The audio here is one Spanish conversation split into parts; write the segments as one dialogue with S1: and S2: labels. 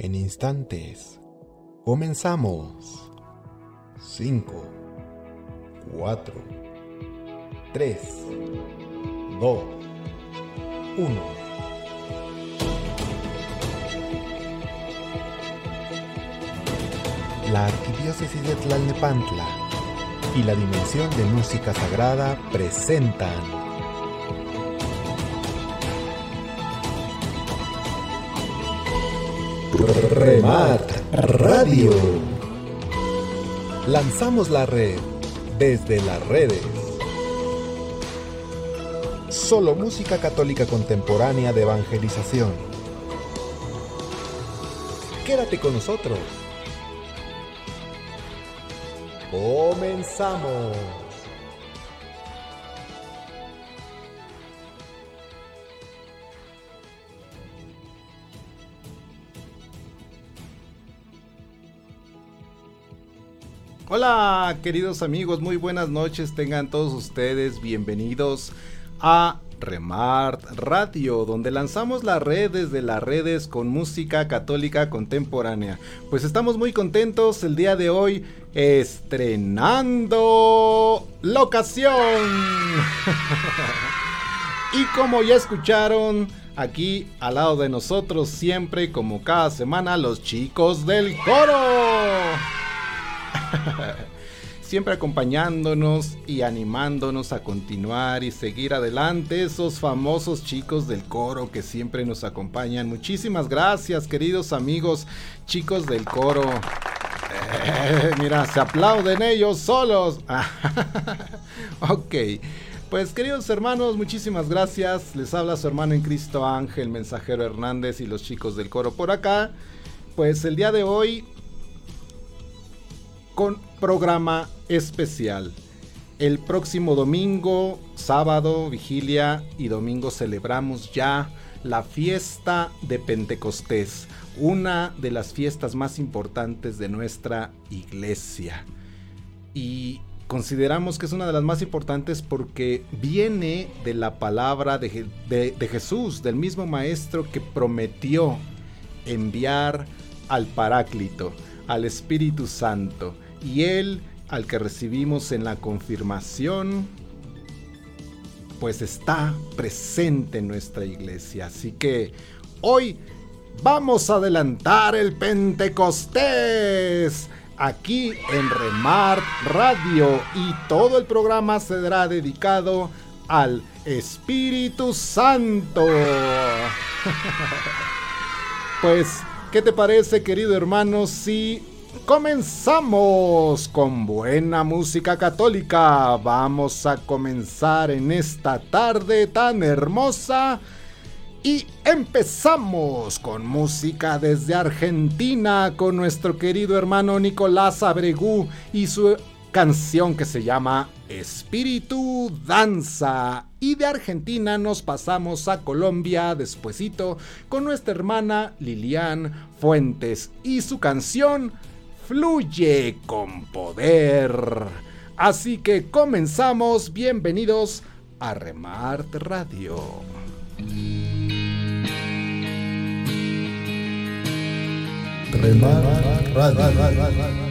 S1: En instantes, comenzamos. 5, 4, 3, 2, 1. La Arquidiócesis de Tlalnepantla y la Dimensión de Música Sagrada presentan Remar Radio. Lanzamos la red desde las redes. Solo música católica contemporánea de evangelización. Quédate con nosotros. Comenzamos.
S2: Queridos amigos, muy buenas noches, tengan todos ustedes bienvenidos a Remart Radio, donde lanzamos las redes de las redes con música católica contemporánea. Pues estamos muy contentos el día de hoy estrenando locación. y como ya escucharon, aquí al lado de nosotros siempre como cada semana los chicos del coro. Siempre acompañándonos y animándonos a continuar y seguir adelante. Esos famosos chicos del coro que siempre nos acompañan. Muchísimas gracias, queridos amigos, chicos del coro. Eh, mira, se aplauden ellos solos. ok. Pues queridos hermanos, muchísimas gracias. Les habla su hermano en Cristo Ángel, mensajero Hernández y los chicos del coro por acá. Pues el día de hoy con programa especial. El próximo domingo, sábado, vigilia y domingo celebramos ya la fiesta de Pentecostés, una de las fiestas más importantes de nuestra iglesia. Y consideramos que es una de las más importantes porque viene de la palabra de, de Jesús, del mismo Maestro que prometió enviar al Paráclito, al Espíritu Santo y Él, al que recibimos en la confirmación, pues está presente en nuestra iglesia. Así que hoy vamos a adelantar el Pentecostés aquí en Remar Radio y todo el programa será dedicado al Espíritu Santo. pues, ¿qué te parece querido hermano si Comenzamos con buena música católica. Vamos a comenzar en esta tarde tan hermosa. Y empezamos con música desde Argentina con nuestro querido hermano Nicolás Abregú y su canción que se llama Espíritu Danza. Y de Argentina nos pasamos a Colombia despuesito con nuestra hermana Lilian Fuentes y su canción fluye con poder. Así que comenzamos, bienvenidos a Remart Radio.
S1: Remart Radio.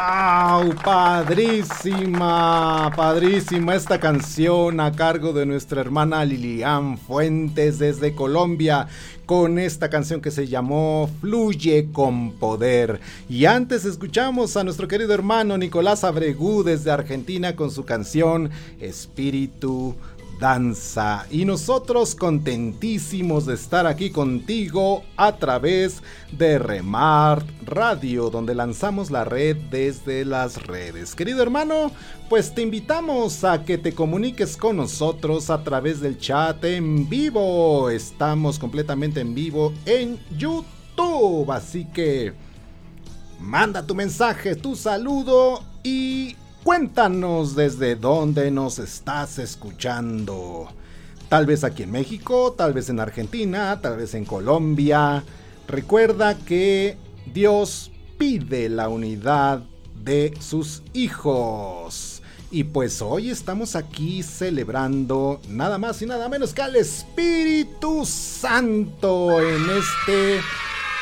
S2: ¡Wow! Padrísima, padrísima esta canción a cargo de nuestra hermana Lilian Fuentes desde Colombia con esta canción que se llamó Fluye con Poder. Y antes escuchamos a nuestro querido hermano Nicolás Abregú desde Argentina con su canción Espíritu danza. Y nosotros contentísimos de estar aquí contigo a través de Remart Radio, donde lanzamos la red desde las redes. Querido hermano, pues te invitamos a que te comuniques con nosotros a través del chat en vivo. Estamos completamente en vivo en YouTube, así que manda tu mensaje, tu saludo y Cuéntanos desde dónde nos estás escuchando. Tal vez aquí en México, tal vez en Argentina, tal vez en Colombia. Recuerda que Dios pide la unidad de sus hijos. Y pues hoy estamos aquí celebrando nada más y nada menos que al Espíritu Santo en este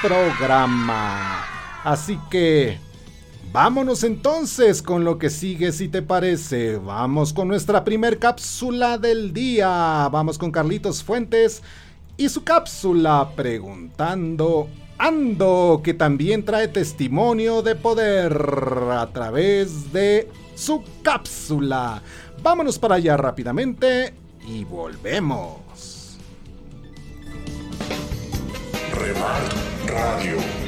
S2: programa. Así que Vámonos entonces con lo que sigue si te parece. Vamos con nuestra primer cápsula del día. Vamos con Carlitos Fuentes y su cápsula preguntando Ando, que también trae testimonio de poder a través de su cápsula. Vámonos para allá rápidamente y volvemos.
S3: Remar Radio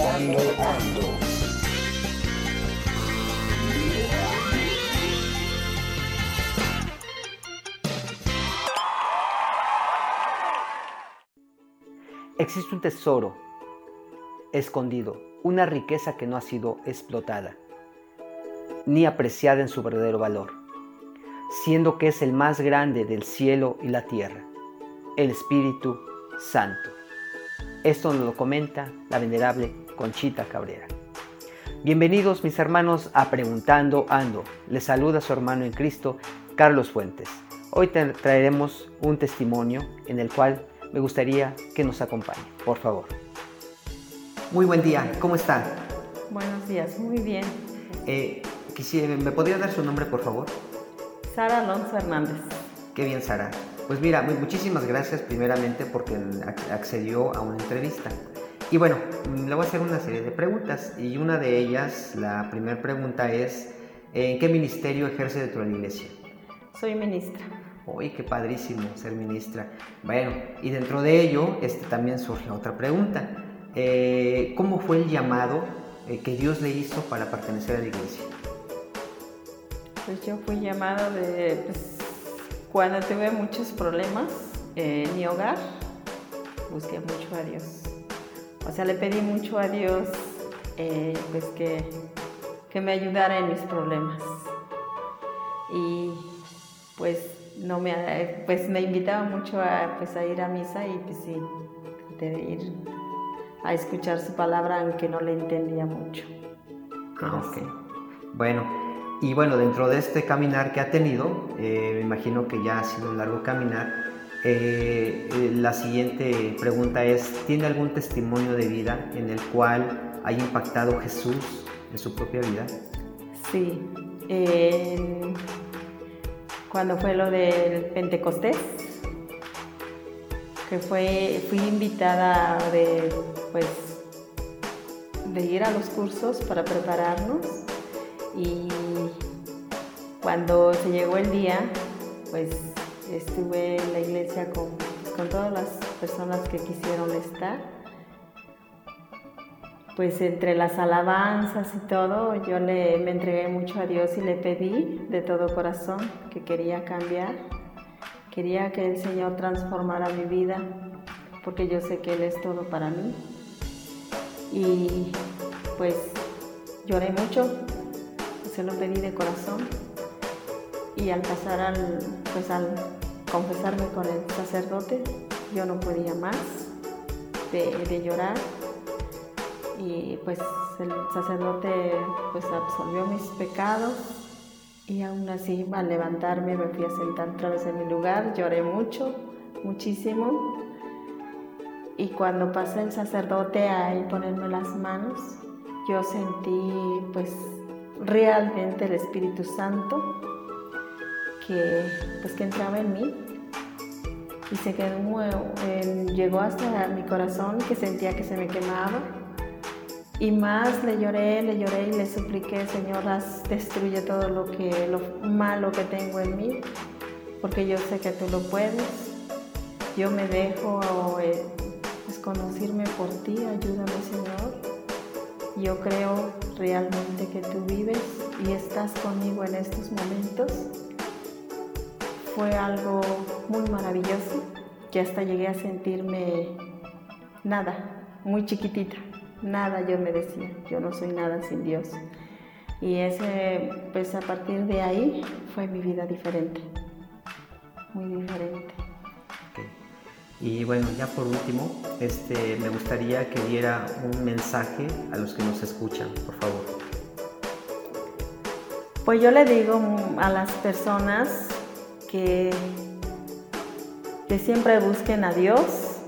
S3: Alimentando Ando.
S4: Existe un tesoro escondido, una riqueza que no ha sido explotada, ni apreciada en su verdadero valor, siendo que es el más grande del cielo y la tierra, el Espíritu Santo. Esto nos lo comenta la venerable Conchita Cabrera. Bienvenidos mis hermanos a Preguntando Ando. Les saluda su hermano en Cristo, Carlos Fuentes. Hoy traeremos un testimonio en el cual me gustaría que nos acompañe, por favor. Muy buen día, ¿cómo están?
S5: Buenos días, muy bien.
S4: Eh, ¿Me podría dar su nombre, por favor?
S5: Sara Alonso Hernández.
S4: Qué bien, Sara. Pues mira, muchísimas gracias primeramente porque accedió a una entrevista. Y bueno, le voy a hacer una serie de preguntas y una de ellas, la primera pregunta es, ¿en qué ministerio ejerce dentro de la iglesia?
S5: Soy ministra.
S4: Uy, qué padrísimo ser ministra. Bueno, y dentro de ello este, también surge otra pregunta. Eh, ¿Cómo fue el llamado eh, que Dios le hizo para pertenecer a la iglesia?
S5: Pues yo fui llamado de... Pues, cuando tuve muchos problemas en mi hogar, busqué mucho a Dios. O sea, le pedí mucho a Dios eh, pues que, que me ayudara en mis problemas. Y pues no me pues me invitaba mucho a, pues, a ir a misa y pues sí, de ir a escuchar su palabra aunque no le entendía mucho.
S4: Ah, ok. Bueno, y bueno, dentro de este caminar que ha tenido, eh, me imagino que ya ha sido un largo caminar, eh, la siguiente pregunta es, ¿tiene algún testimonio de vida en el cual haya impactado Jesús en su propia vida?
S5: Sí, cuando fue lo del Pentecostés, que fue, fui invitada de, pues, de ir a los cursos para prepararnos y cuando se llegó el día, pues estuve en la iglesia con, todas las personas que quisieron estar. Pues entre las alabanzas y todo, yo le, me entregué mucho a Dios y le pedí de todo corazón que quería cambiar. Quería que el Señor transformara mi vida, porque yo sé que Él es todo para mí. Y pues lloré mucho, se lo pedí de corazón y al pasar al, pues al confesarme con el sacerdote, yo no podía más de, llorar. Y pues el sacerdote pues absolvió mis pecados y aún así al levantarme me fui a sentar otra vez en mi lugar, lloré mucho, muchísimo. Y cuando pasé el sacerdote a ponerme las manos, yo sentí pues realmente el Espíritu Santo que pues que entraba en mí y se quedó llegó hasta mi corazón que sentía que se me quemaba y más le lloré, le lloré y le supliqué, Señor, destruye todo lo que lo malo que tengo en mí, porque yo sé que tú lo puedes. Yo me dejo eh, desconocirme por ti, ayúdame, Señor. Yo creo realmente que tú vives y estás conmigo en estos momentos. Fue algo muy maravilloso que hasta llegué a sentirme nada, muy chiquitita nada yo me decía, yo no soy nada sin Dios. Y ese, pues a partir de ahí fue mi vida diferente, muy diferente.
S4: Y bueno, ya por último, este, me gustaría que diera un mensaje a los que nos escuchan, por favor.
S5: Pues yo le digo a las personas que, que siempre busquen a Dios,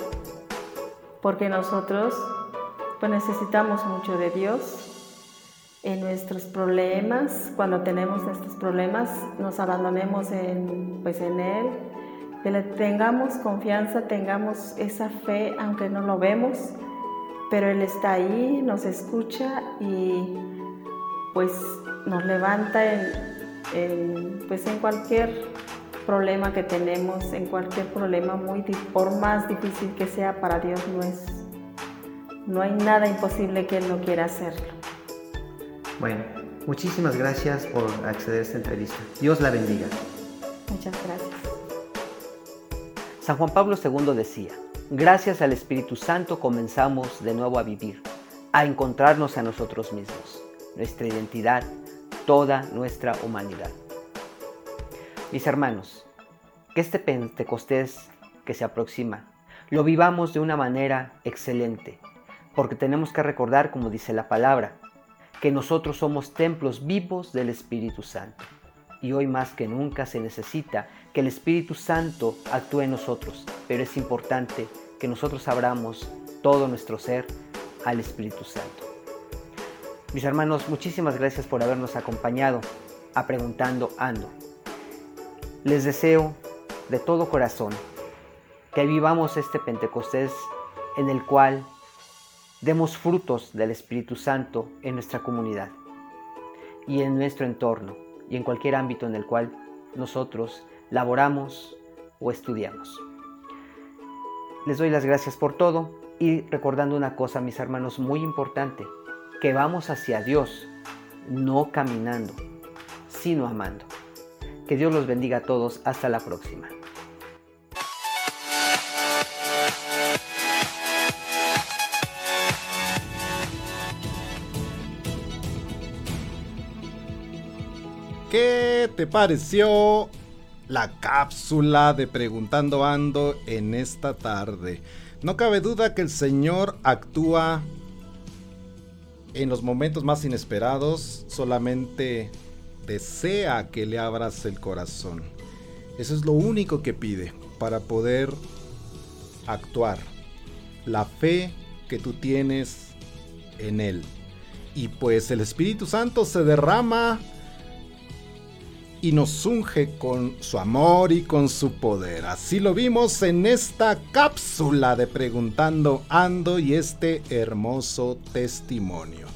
S5: porque nosotros pues necesitamos mucho de Dios. En nuestros problemas, cuando tenemos estos problemas, nos abandonemos en, pues en Él, que tengamos confianza, tengamos esa fe, aunque no lo vemos, pero Él está ahí, nos escucha y pues nos levanta en, pues en cualquier problema que tenemos, en cualquier problema, muy, por más difícil que sea, para Dios no es no hay nada imposible que Él no quiera hacerlo.
S4: Bueno, muchísimas gracias por acceder a esta entrevista. Dios la bendiga.
S5: Muchas gracias.
S4: San Juan Pablo II decía, gracias al Espíritu Santo comenzamos de nuevo a vivir, a encontrarnos a nosotros mismos, nuestra identidad, toda nuestra humanidad. Mis hermanos, que este Pentecostés que se aproxima lo vivamos de una manera excelente, porque tenemos que recordar, como dice la palabra, que nosotros somos templos vivos del Espíritu Santo. Y hoy más que nunca se necesita que el Espíritu Santo actúe en nosotros, pero es importante que nosotros abramos todo nuestro ser al Espíritu Santo. Mis hermanos, muchísimas gracias por habernos acompañado a Preguntando Ando. Les deseo de todo corazón que vivamos este Pentecostés en el cual demos frutos del Espíritu Santo en nuestra comunidad y en nuestro entorno y en cualquier ámbito en el cual nosotros laboramos o estudiamos. Les doy las gracias por todo y recordando una cosa, mis hermanos, muy importante, que vamos hacia Dios, no caminando, sino amando. Que Dios los bendiga a todos. Hasta la próxima.
S2: ¿Qué te pareció la cápsula de Preguntando Ando en esta tarde? No cabe duda que el Señor actúa en los momentos más inesperados, solamente desea que le abras el corazón. Eso es lo único que pide para poder actuar. La fe que tú tienes en Él. Y pues el Espíritu Santo se derrama y nos unge con su amor y con su poder. Así lo vimos en esta cápsula de Preguntando Ando y este hermoso testimonio.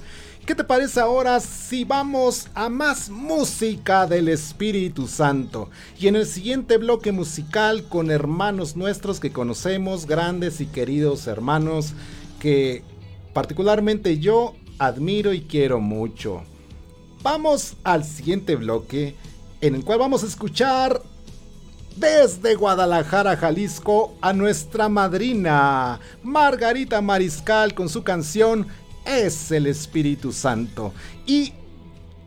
S2: ¿Qué te parece ahora si vamos a más música del Espíritu Santo? Y en el siguiente bloque musical con hermanos nuestros que conocemos, grandes y queridos hermanos que particularmente yo admiro y quiero mucho. Vamos al siguiente bloque en el cual vamos a escuchar desde Guadalajara, Jalisco, a nuestra madrina, Margarita Mariscal, con su canción Es el Espíritu Santo. Y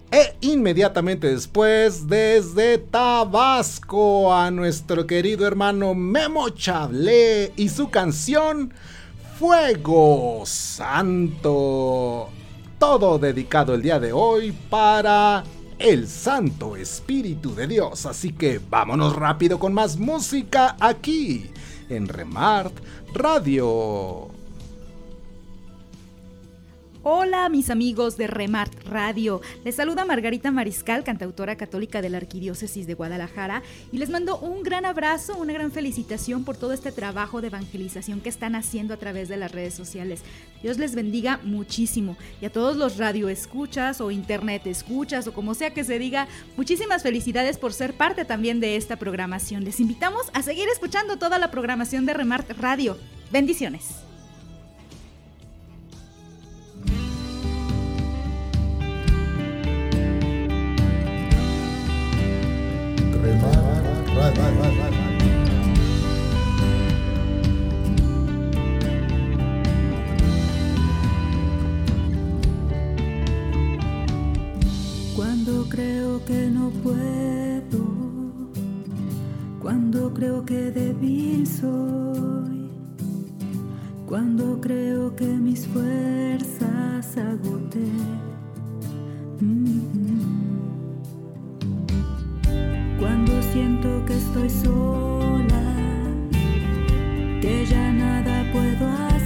S2: e inmediatamente después, desde Tabasco, a nuestro querido hermano Memo Chablé y su canción Fuego Santo. Todo dedicado el día de hoy para el Santo Espíritu de Dios. Así que vámonos rápido con más música aquí en Remart Radio.
S6: Hola mis amigos de Remart Radio. Les saluda Margarita Mariscal, cantautora católica de la Arquidiócesis de Guadalajara, y les mando un gran abrazo, una gran felicitación por todo este trabajo de evangelización que están haciendo a través de las redes sociales. Dios les bendiga muchísimo. Y a todos los radioescuchas o internet escuchas o como sea que se diga, muchísimas felicidades por ser parte también de esta programación. Les invitamos a seguir escuchando toda la programación de Remart Radio. Bendiciones.
S7: Cuando creo que no puedo, cuando creo que débil soy, cuando creo que mis fuerzas agoté. Mm-hmm cuando siento que estoy sola, que ya nada puedo hacer.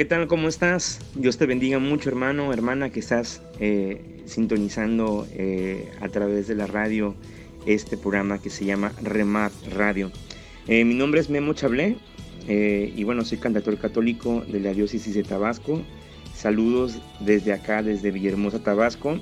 S8: ¿Qué tal? ¿Cómo estás? Dios te bendiga mucho, hermano, hermana, que estás eh, sintonizando eh, a través de la radio este programa que se llama Remat Radio. Eh, mi nombre es Memo Chablé y bueno, soy cantautor católico de la diócesis de Tabasco. Saludos desde acá, desde Villahermosa, Tabasco,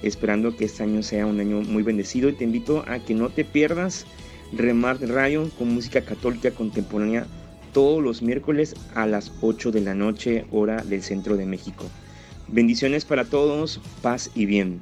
S8: esperando que este año sea un año muy bendecido y te invito a que no te pierdas Remat Radio con música católica contemporánea todos los miércoles a las 8 de la noche, hora del centro de México. Bendiciones para todos, paz y bien.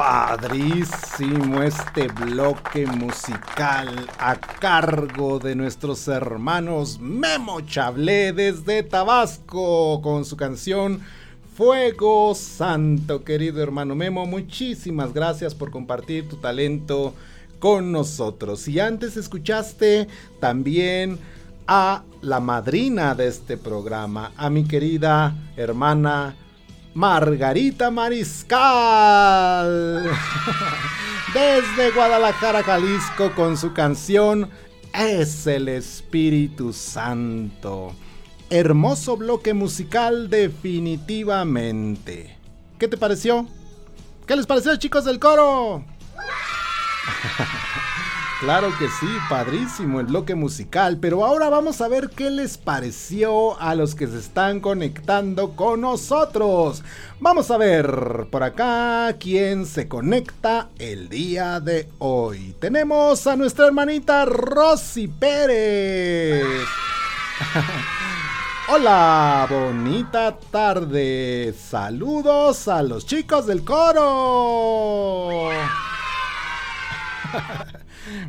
S2: Padrísimo este bloque musical a cargo de nuestros hermanos Memo Chablé desde Tabasco con su canción Fuego Santo, querido hermano Memo. Muchísimas gracias por compartir tu talento con nosotros. Y antes escuchaste también a la madrina de este programa, a mi querida hermana Margarita Mariscal. Desde Guadalajara, Jalisco, con su canción Es el Espíritu Santo. Hermoso bloque musical definitivamente. ¿Qué te pareció? ¿Qué les pareció chicos del coro? Claro que sí, padrísimo el bloque musical, pero ahora vamos a ver qué les pareció a los que se están conectando con nosotros. Vamos a ver por acá quién se conecta el día de hoy. Tenemos a nuestra hermanita Rosy Pérez. Hola, bonita tarde. Saludos a los chicos del coro.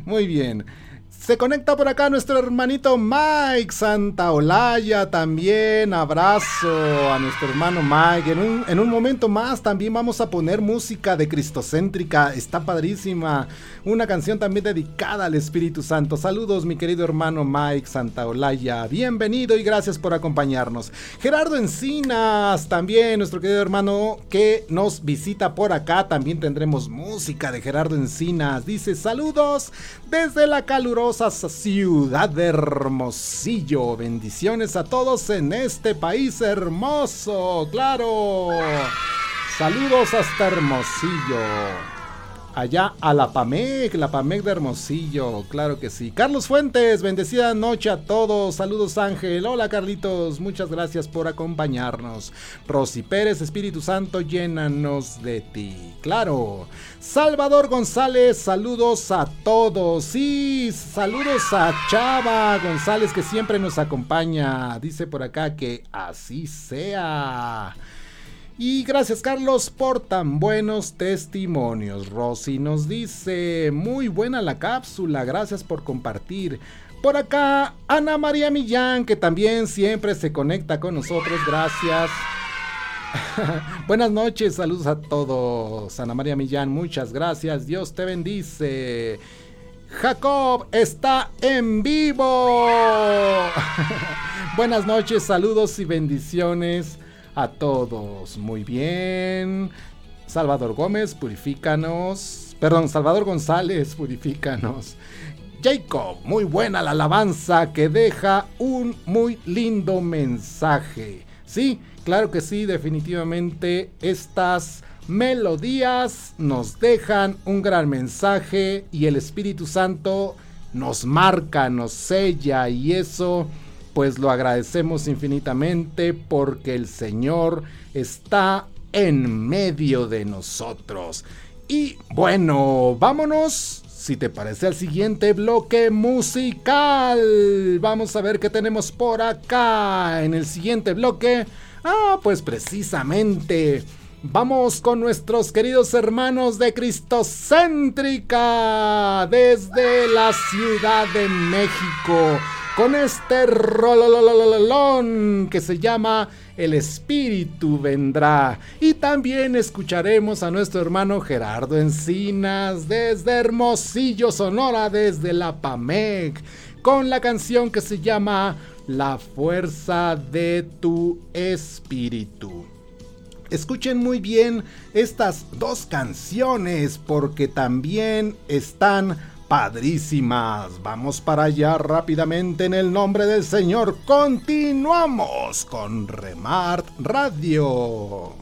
S2: Muy bien. Se conecta por acá nuestro hermanito Mike Santaolalla también. Abrazo a nuestro hermano Mike. En un, en un momento más también vamos a poner música de Cristocéntrica. Está padrísima. Una canción también dedicada al Espíritu Santo. Saludos mi querido hermano Mike Santaolalla. Bienvenido y gracias por acompañarnos. Gerardo Encinas también, nuestro querido hermano que nos visita por acá. También tendremos música de Gerardo Encinas. Dice saludos desde la calurosa ciudad de Hermosillo. Bendiciones a todos en este país hermoso, claro. Saludos hasta Hermosillo. Allá a la PAMEC, la PAMEC de Hermosillo, claro que sí. Carlos Fuentes, bendecida noche a todos. Saludos Ángel. Hola Carlitos, muchas gracias por acompañarnos. Rosy Pérez, Espíritu Santo, llénanos de ti. Claro. Salvador González, saludos a todos. Sí, saludos a Chava González que siempre nos acompaña. Dice por acá que así sea. Y gracias Carlos por tan buenos testimonios. Rosy nos dice, muy buena la cápsula, gracias por compartir. Por acá, Ana María Millán, que también siempre se conecta con nosotros, gracias. Buenas noches, saludos a todos. Ana María Millán, muchas gracias, Dios te bendice. Jacob está en vivo. Buenas noches, saludos y bendiciones a todos. Muy bien. Salvador Gómez, purifícanos. Perdón, Salvador González, purifícanos. Jacob, muy buena la alabanza que deja un muy lindo mensaje. Sí, claro que sí, definitivamente estas melodías nos dejan un gran mensaje y el Espíritu Santo nos marca, nos sella y eso pues lo agradecemos infinitamente porque el Señor está en medio de nosotros. Y bueno, vámonos, si te parece, al siguiente bloque musical. Vamos a ver qué tenemos por acá en el siguiente bloque. Ah, pues precisamente. Vamos con nuestros queridos hermanos de Cristocéntrica desde la Ciudad de México con este rololololón que se llama El Espíritu Vendrá. Y también escucharemos a nuestro hermano Gerardo Encinas desde Hermosillo, Sonora, desde la PAMEC, con la canción que se llama La Fuerza de tu Espíritu. Escuchen muy bien estas dos canciones porque también están padrísimas. Vamos para allá rápidamente en el nombre del Señor. Continuamos con Remart Radio.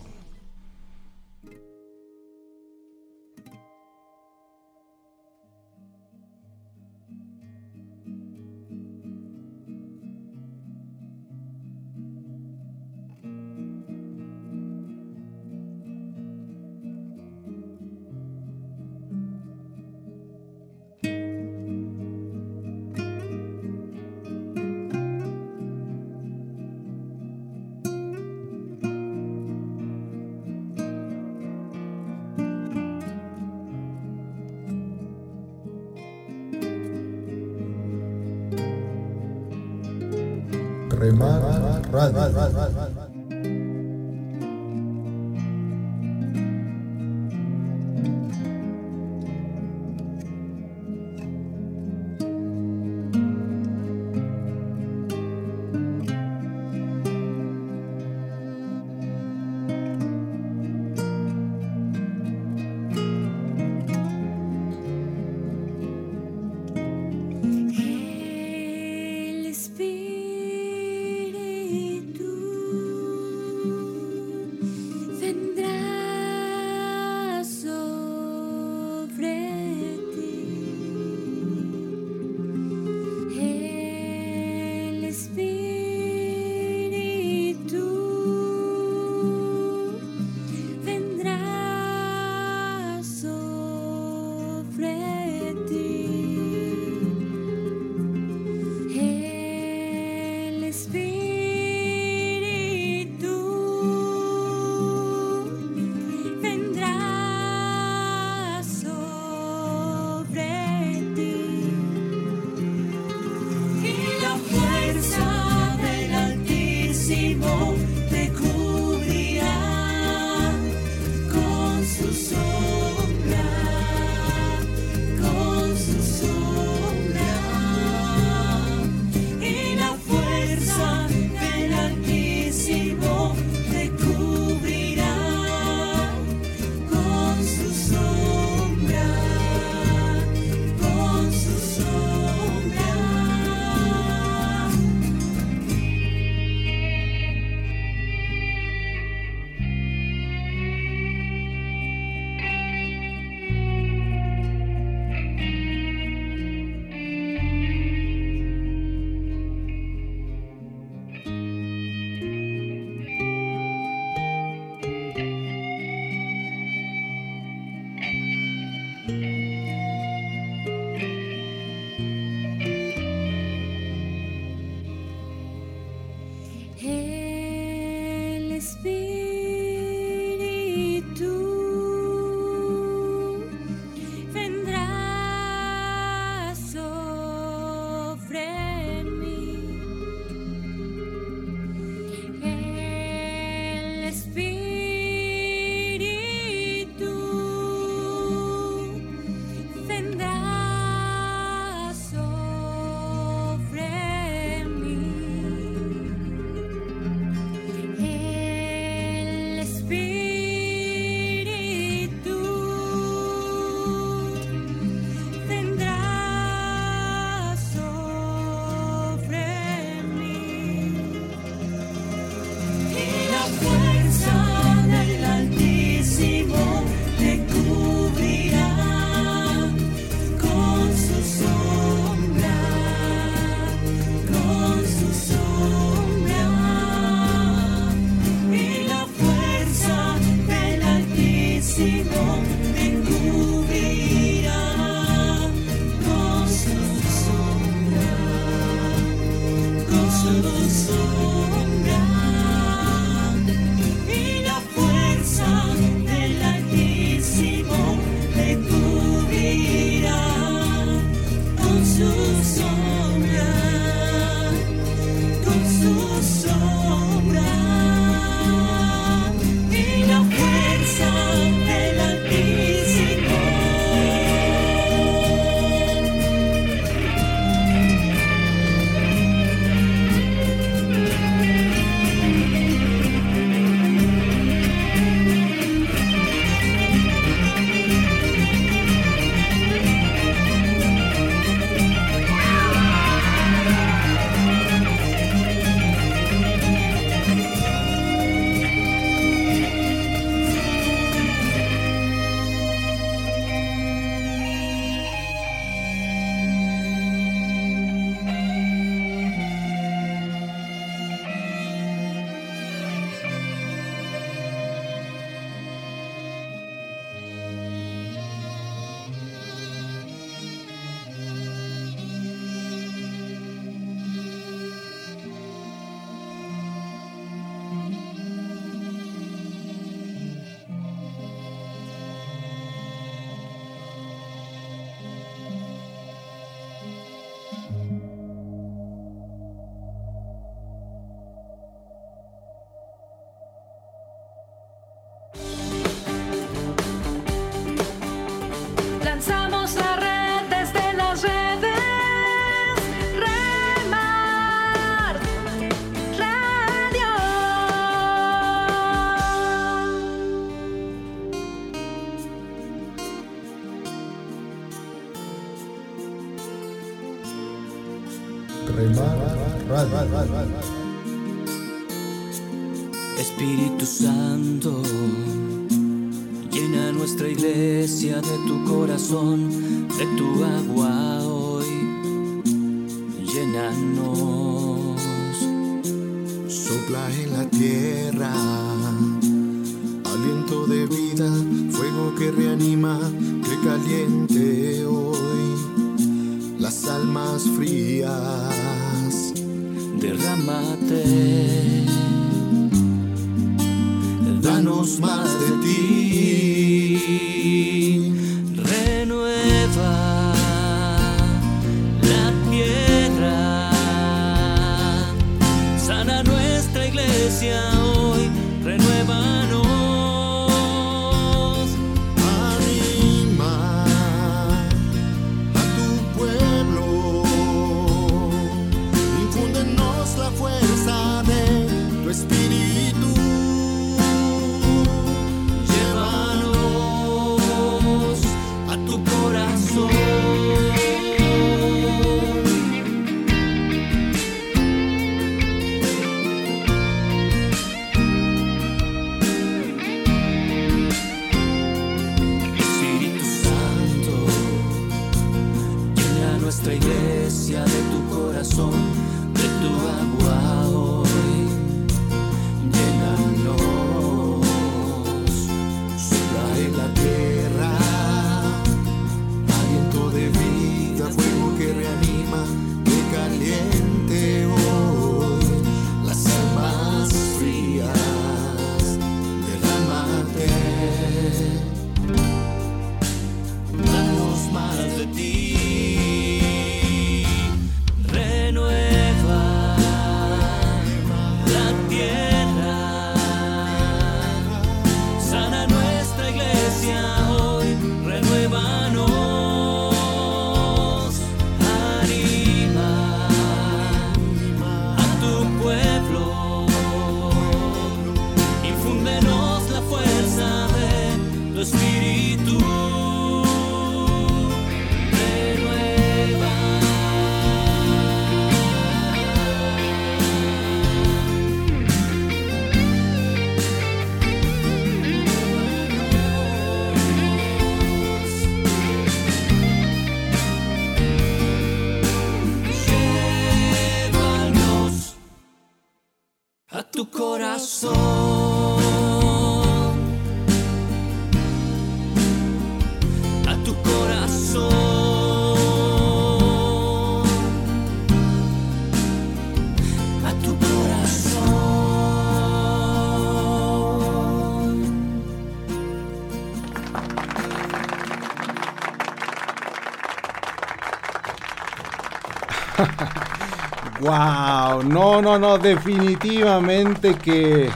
S2: Wow, no, no, no, definitivamente que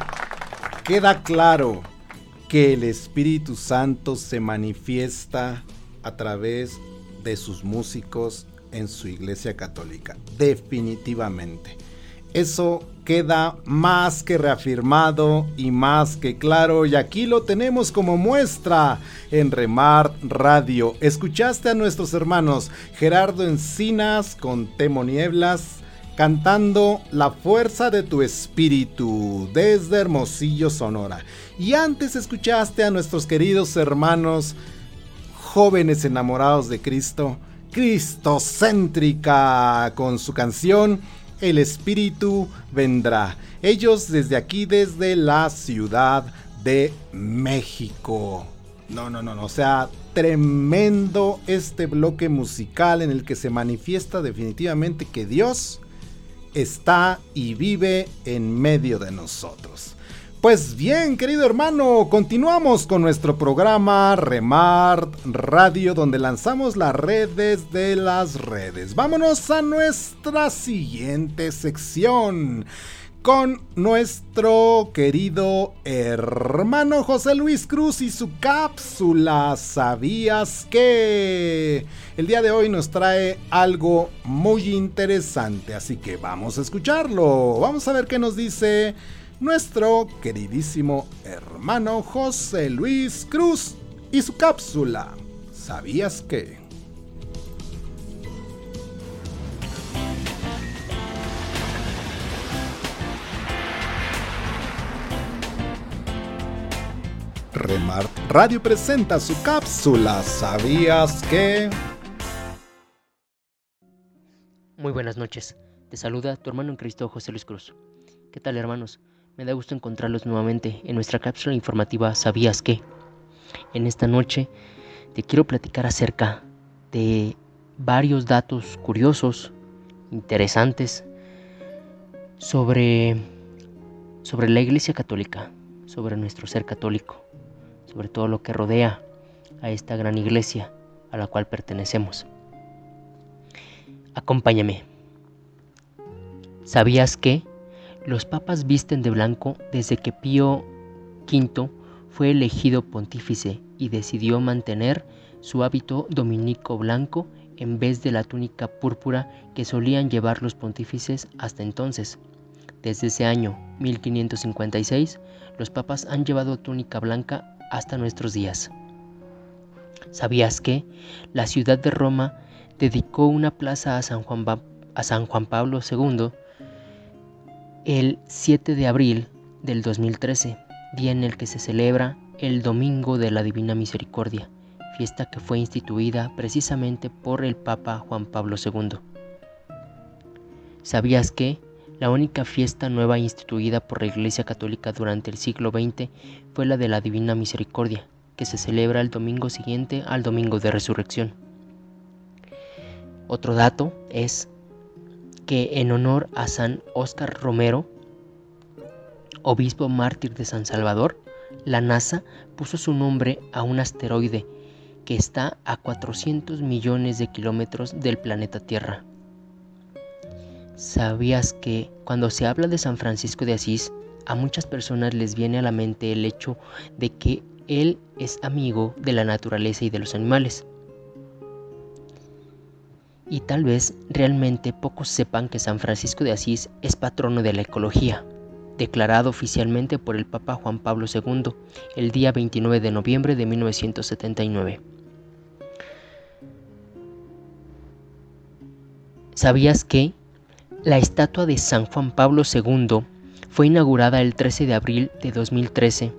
S2: queda claro que el Espíritu Santo se manifiesta a través de sus músicos en su iglesia católica. Definitivamente. Eso queda más que reafirmado y más que claro. Y aquí lo tenemos como muestra en Remar Radio. Escuchaste a nuestros hermanos Gerardo Encinas con Temo Nieblas cantando La fuerza de tu espíritu desde Hermosillo, Sonora. Y antes escuchaste a nuestros queridos hermanos jóvenes enamorados de Cristo, Cristocéntrica, con su canción El Espíritu vendrá. Ellos desde aquí, desde la Ciudad de México. No, no, no, no, o sea, tremendo este bloque musical en el que se manifiesta definitivamente que Dios está y vive en medio de nosotros. Pues bien, querido hermano, continuamos con nuestro programa Remar Radio, donde lanzamos las redes de las redes. Vámonos a nuestra siguiente sección con nuestro querido hermano José Luis Cruz y su cápsula ¿Sabías que? El día de hoy nos trae algo muy interesante, así que vamos a escucharlo. Vamos a ver qué nos dice nuestro queridísimo hermano José Luis Cruz y su cápsula ¿Sabías que? Remart Radio presenta su cápsula ¿Sabías que?
S9: Muy buenas noches. Te saluda tu hermano en Cristo José Luis Cruz. ¿Qué tal hermanos? Me da gusto encontrarlos nuevamente en nuestra cápsula informativa ¿Sabías qué? En esta noche te quiero platicar acerca de varios datos curiosos, interesantes sobre sobre la Iglesia Católica, sobre nuestro ser católico, sobre todo lo que rodea a esta gran iglesia a la cual pertenecemos. Acompáñame. ¿Sabías que los papas visten de blanco desde que Pío V fue elegido pontífice y decidió mantener su hábito dominico blanco en vez de la túnica púrpura que solían llevar los pontífices hasta entonces? Desde ese año 1556, los papas han llevado túnica blanca hasta nuestros días. ¿Sabías que la ciudad de Roma dedicó una plaza a San Juan, a San Juan Pablo II el 7 de abril del 2013, día en el que se celebra el Domingo de la Divina Misericordia, fiesta que fue instituida precisamente por el Papa Juan Pablo II? ¿Sabías que la única fiesta nueva instituida por la Iglesia Católica durante el siglo XX fue la de la Divina Misericordia, que se celebra el domingo siguiente al Domingo de Resurrección. Otro dato es que en honor a San Óscar Romero, obispo mártir de San Salvador, la NASA puso su nombre a un asteroide que está a 400 millones de kilómetros del planeta Tierra. ¿Sabías que cuando se habla de San Francisco de Asís, a muchas personas les viene a la mente el hecho de que él es amigo de la naturaleza y de los animales? Y tal vez realmente pocos sepan que San Francisco de Asís es patrono de la ecología, declarado oficialmente por el Papa Juan Pablo II el día 29 de noviembre de 1979. ¿Sabías que la estatua de San Juan Pablo II fue inaugurada el 13 de abril de 2013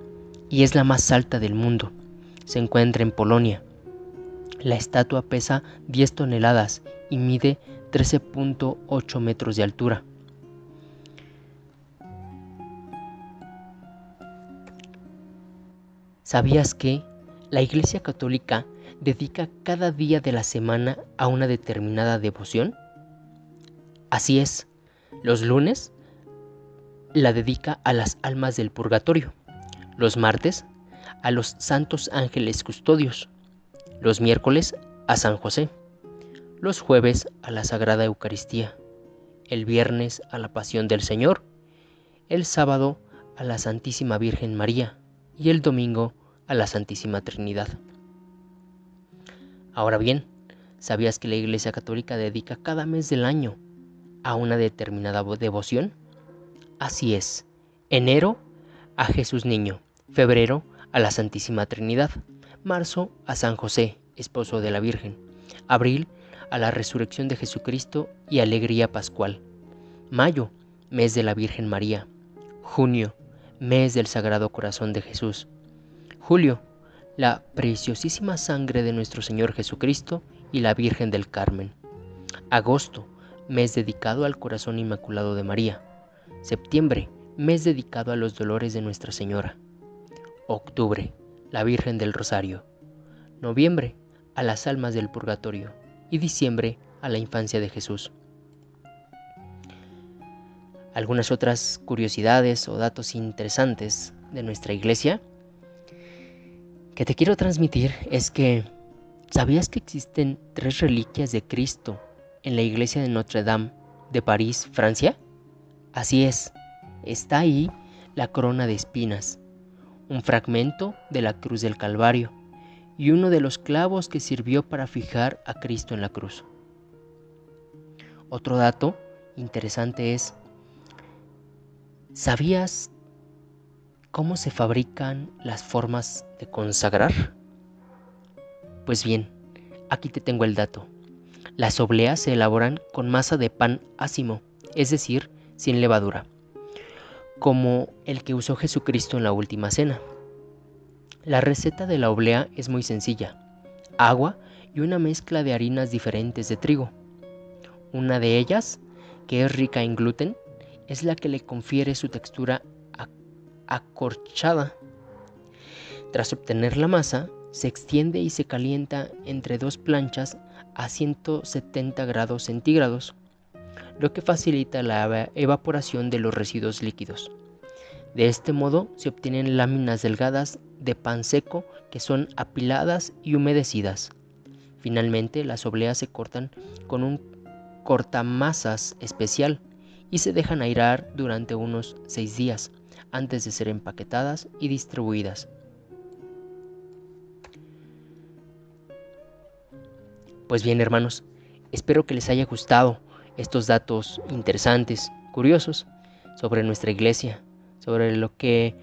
S9: y es la más alta del mundo. Se encuentra en Polonia. La estatua pesa 10 toneladas y mide 13.8 metros de altura. ¿Sabías que la Iglesia Católica dedica cada día de la semana a una determinada devoción? Así es, los lunes la dedica a las almas del purgatorio, los martes a los santos ángeles custodios, los miércoles a San José, los jueves a la Sagrada Eucaristía, el viernes a la Pasión del Señor, el sábado a la Santísima Virgen María y el domingo a la Santísima Trinidad. Ahora bien, ¿sabías que la Iglesia Católica dedica cada mes del año a una determinada devoción? Así es, enero a Jesús Niño, febrero a la Santísima Trinidad, marzo a San José, esposo de la Virgen, abril a la resurrección de Jesucristo y alegría pascual, mayo, mes de la Virgen María, junio, mes del Sagrado Corazón de Jesús, julio, la preciosísima sangre de nuestro Señor Jesucristo y la Virgen del Carmen, agosto, mes dedicado al corazón inmaculado de María. Septiembre, mes dedicado a los dolores de Nuestra Señora. Octubre, la Virgen del Rosario. Noviembre, a las almas del purgatorio. Y diciembre, a la infancia de Jesús. Algunas otras curiosidades o datos interesantes de nuestra iglesia que te quiero transmitir es que ¿sabías que existen tres reliquias de Cristo en la iglesia de Notre Dame de París, Francia? Así es, está ahí la corona de espinas, un fragmento de la cruz del Calvario y uno de los clavos que sirvió para fijar a Cristo en la cruz. Otro dato interesante es, ¿sabías cómo se fabrican las formas de consagrar? Pues bien, aquí te tengo el dato. Las obleas se elaboran con masa de pan ácimo, es decir, sin levadura, como el que usó Jesucristo en la última cena. La receta de la oblea es muy sencilla. Agua y una mezcla de harinas diferentes de trigo. Una de ellas, que es rica en gluten, es la que le confiere su textura acorchada. Tras obtener la masa, se extiende y se calienta entre dos planchas a 170 grados centígrados, lo que facilita la evaporación de los residuos líquidos. De este modo se obtienen láminas delgadas de pan seco que son apiladas y humedecidas. Finalmente, las obleas se cortan con un cortamasas especial y se dejan airar durante unos 6 días antes de ser empaquetadas y distribuidas. Pues bien, hermanos, espero que les haya gustado estos datos interesantes, curiosos, sobre nuestra iglesia, sobre lo que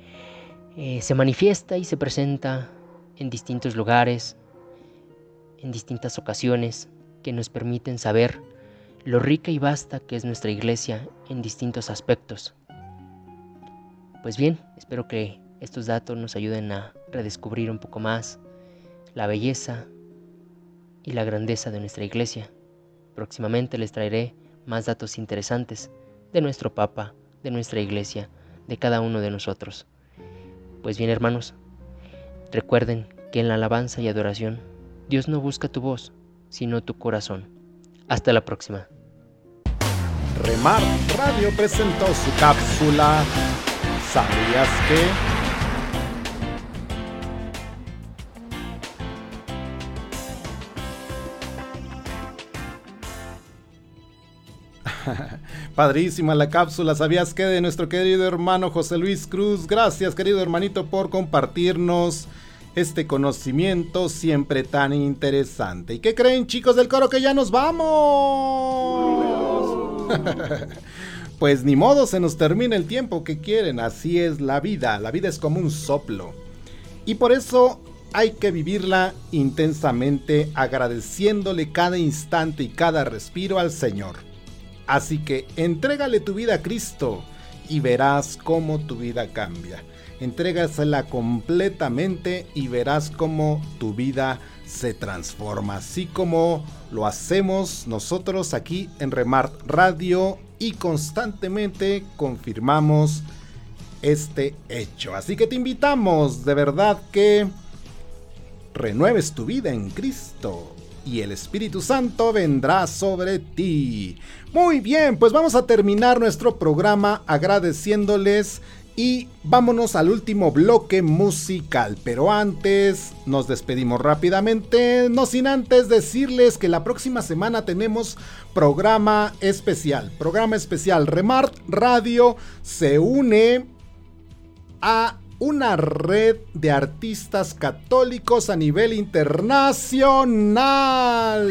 S9: eh, se manifiesta y se presenta en distintos lugares, en distintas ocasiones, que nos permiten saber lo rica y vasta que es nuestra iglesia en distintos aspectos. Pues bien, espero que estos datos nos ayuden a redescubrir un poco más la belleza y la grandeza de nuestra iglesia. Próximamente les traeré más datos interesantes de nuestro Papa, de nuestra iglesia, de cada uno de nosotros. Pues bien, hermanos, recuerden que en la alabanza y adoración Dios no busca tu voz, sino tu corazón. Hasta la próxima.
S2: Remar Radio presentó su cápsula ¿Sabías que? Padrísima la cápsula, ¿sabías que de nuestro querido hermano José Luis Cruz? Gracias querido hermanito por compartirnos este conocimiento siempre tan interesante. ¿Y qué creen chicos del coro que ya nos vamos? pues ni modo, se nos termina el tiempo que quieren, así es la vida, la vida es como un soplo. Y por eso hay que vivirla intensamente agradeciéndole cada instante y cada respiro al Señor. Así que entrégale tu vida a Cristo y verás cómo tu vida cambia. Entrégasela completamente y verás cómo tu vida se transforma. Así como lo hacemos nosotros aquí en Remart Radio y constantemente confirmamos este hecho. Así que te invitamos de verdad que renueves tu vida en Cristo y el Espíritu Santo vendrá sobre ti. Muy bien, pues vamos a terminar nuestro programa agradeciéndoles y vámonos al último bloque musical. Pero antes nos despedimos rápidamente, no sin antes decirles que la próxima semana tenemos programa especial. Programa especial. Remart Radio se une a una red de artistas católicos a nivel internacional.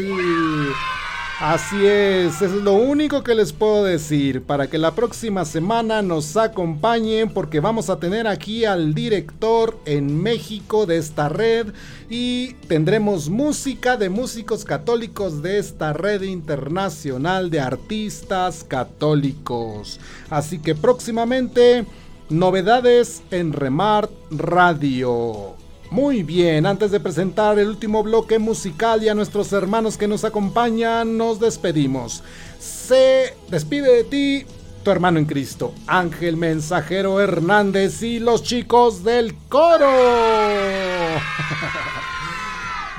S2: Así es, es lo único que les puedo decir para que la próxima semana nos acompañen porque vamos a tener aquí al director en México de esta red y tendremos música de músicos católicos de esta red internacional de artistas católicos. Así que próximamente novedades en Remart Radio. Muy bien, antes de presentar el último bloque musical y a nuestros hermanos que nos acompañan, nos despedimos. Se despide de ti tu hermano en Cristo, Ángel Mensajero Hernández y los chicos del coro.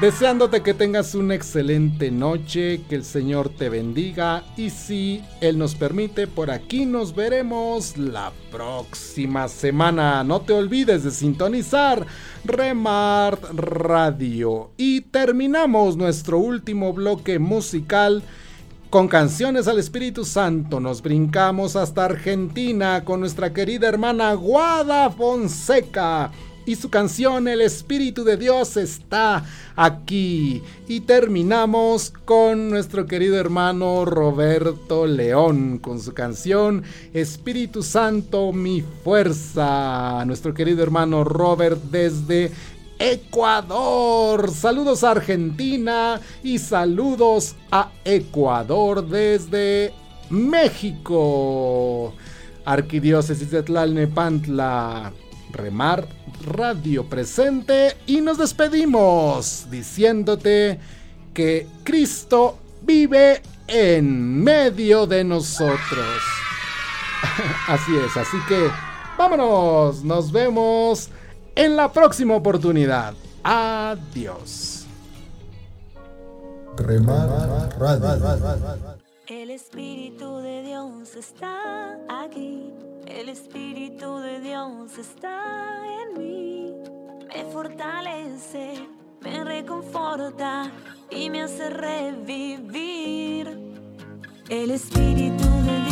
S2: Deseándote que tengas una excelente noche, que el Señor te bendiga y si Él nos permite, por aquí nos veremos la próxima semana. No te olvides de sintonizar Remart Radio. Y terminamos nuestro último bloque musical con canciones al Espíritu Santo. Nos brincamos hasta Argentina con nuestra querida hermana Guada Fonseca y su canción El Espíritu de Dios está aquí. Y terminamos con nuestro querido hermano Roberto León con su canción Espíritu Santo, mi fuerza. Nuestro querido hermano Robert desde Ecuador. Saludos a Argentina y saludos a Ecuador desde México. Arquidiócesis de Tlalnepantla Remar Radio presente y nos despedimos diciéndote que Cristo vive en medio de nosotros. Así es, así que vámonos, nos vemos en la próxima oportunidad. Adiós.
S1: Remar Radio.
S7: El Espíritu de Dios está aquí. El Espíritu de Dios está en mí. Me fortalece, me reconforta y me hace revivir. El Espíritu de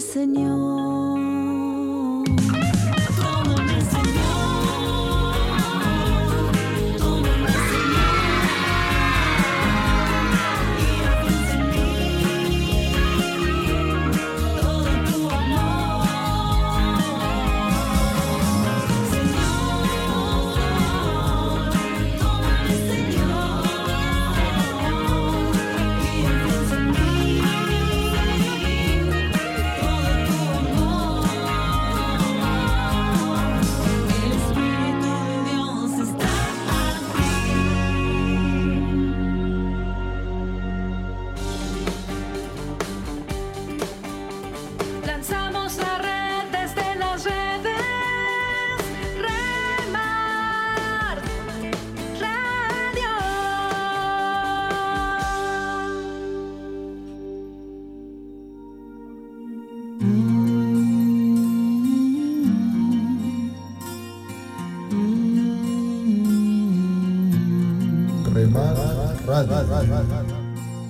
S7: Señor.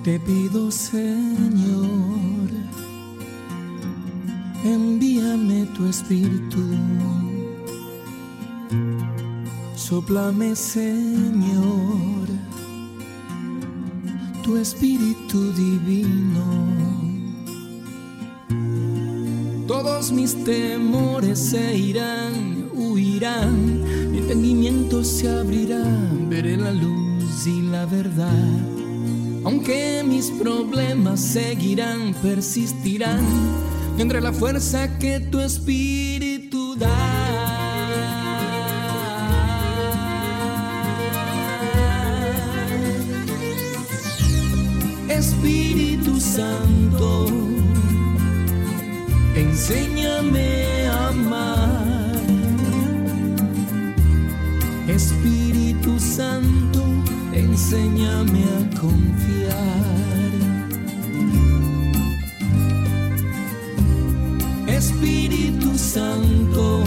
S10: Te pido, Señor, envíame tu espíritu. Sóplame, Señor, tu espíritu divino. Todos mis temores se irán, huirán, mi entendimiento se abrirá, veré la luz verdad. Aunque mis problemas seguirán, persistirán, tendré la fuerza que tu espíritu da. Espíritu Santo, enséñame a amar. Espíritu Santo, enséñame a confiar. Espíritu Santo,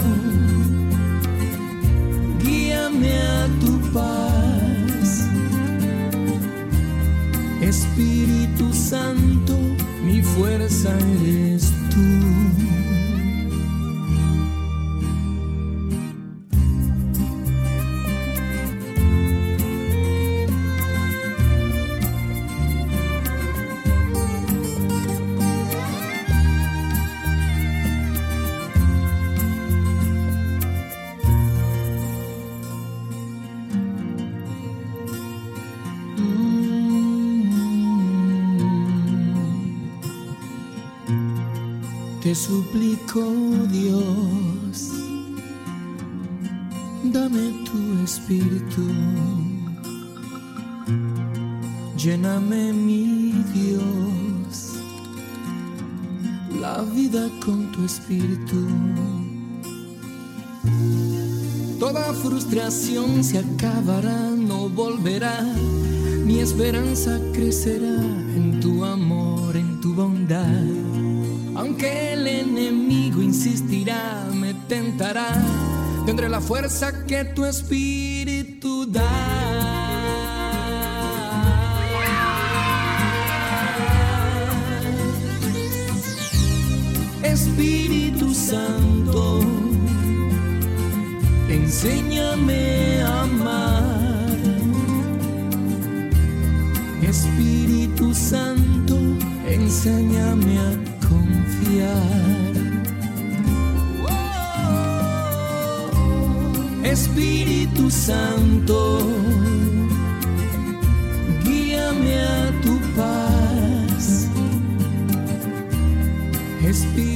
S10: guíame a tu paz. Espíritu Santo, mi fuerza eres tú. Toda frustración se acabará, no volverá. Mi esperanza crecerá en tu amor, en tu bondad. Aunque el enemigo insistirá, me tentará, tendré la fuerza que tu espíritu Santo, enséñame a amar. Espíritu Santo, enséñame a confiar. Espíritu Santo, guíame a tu paz. Espíritu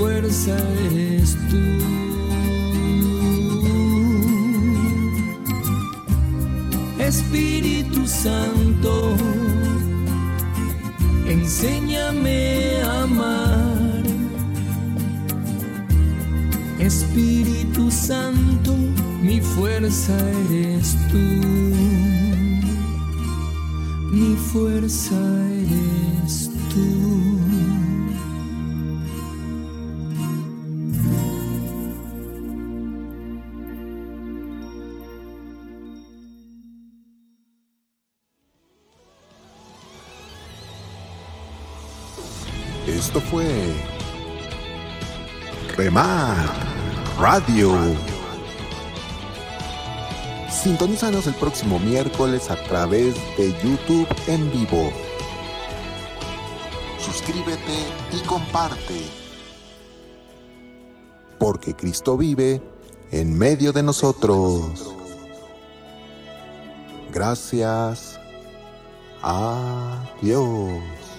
S10: fuerza eres tú. Espíritu Santo, enséñame a amar. Espíritu Santo, mi fuerza eres tú. Mi fuerza eres tú.
S1: Esto fue Remar Radio. Sintonízanos el próximo miércoles a través de YouTube en vivo. Suscríbete y comparte. Porque Cristo vive en medio de nosotros. Gracias. Adiós.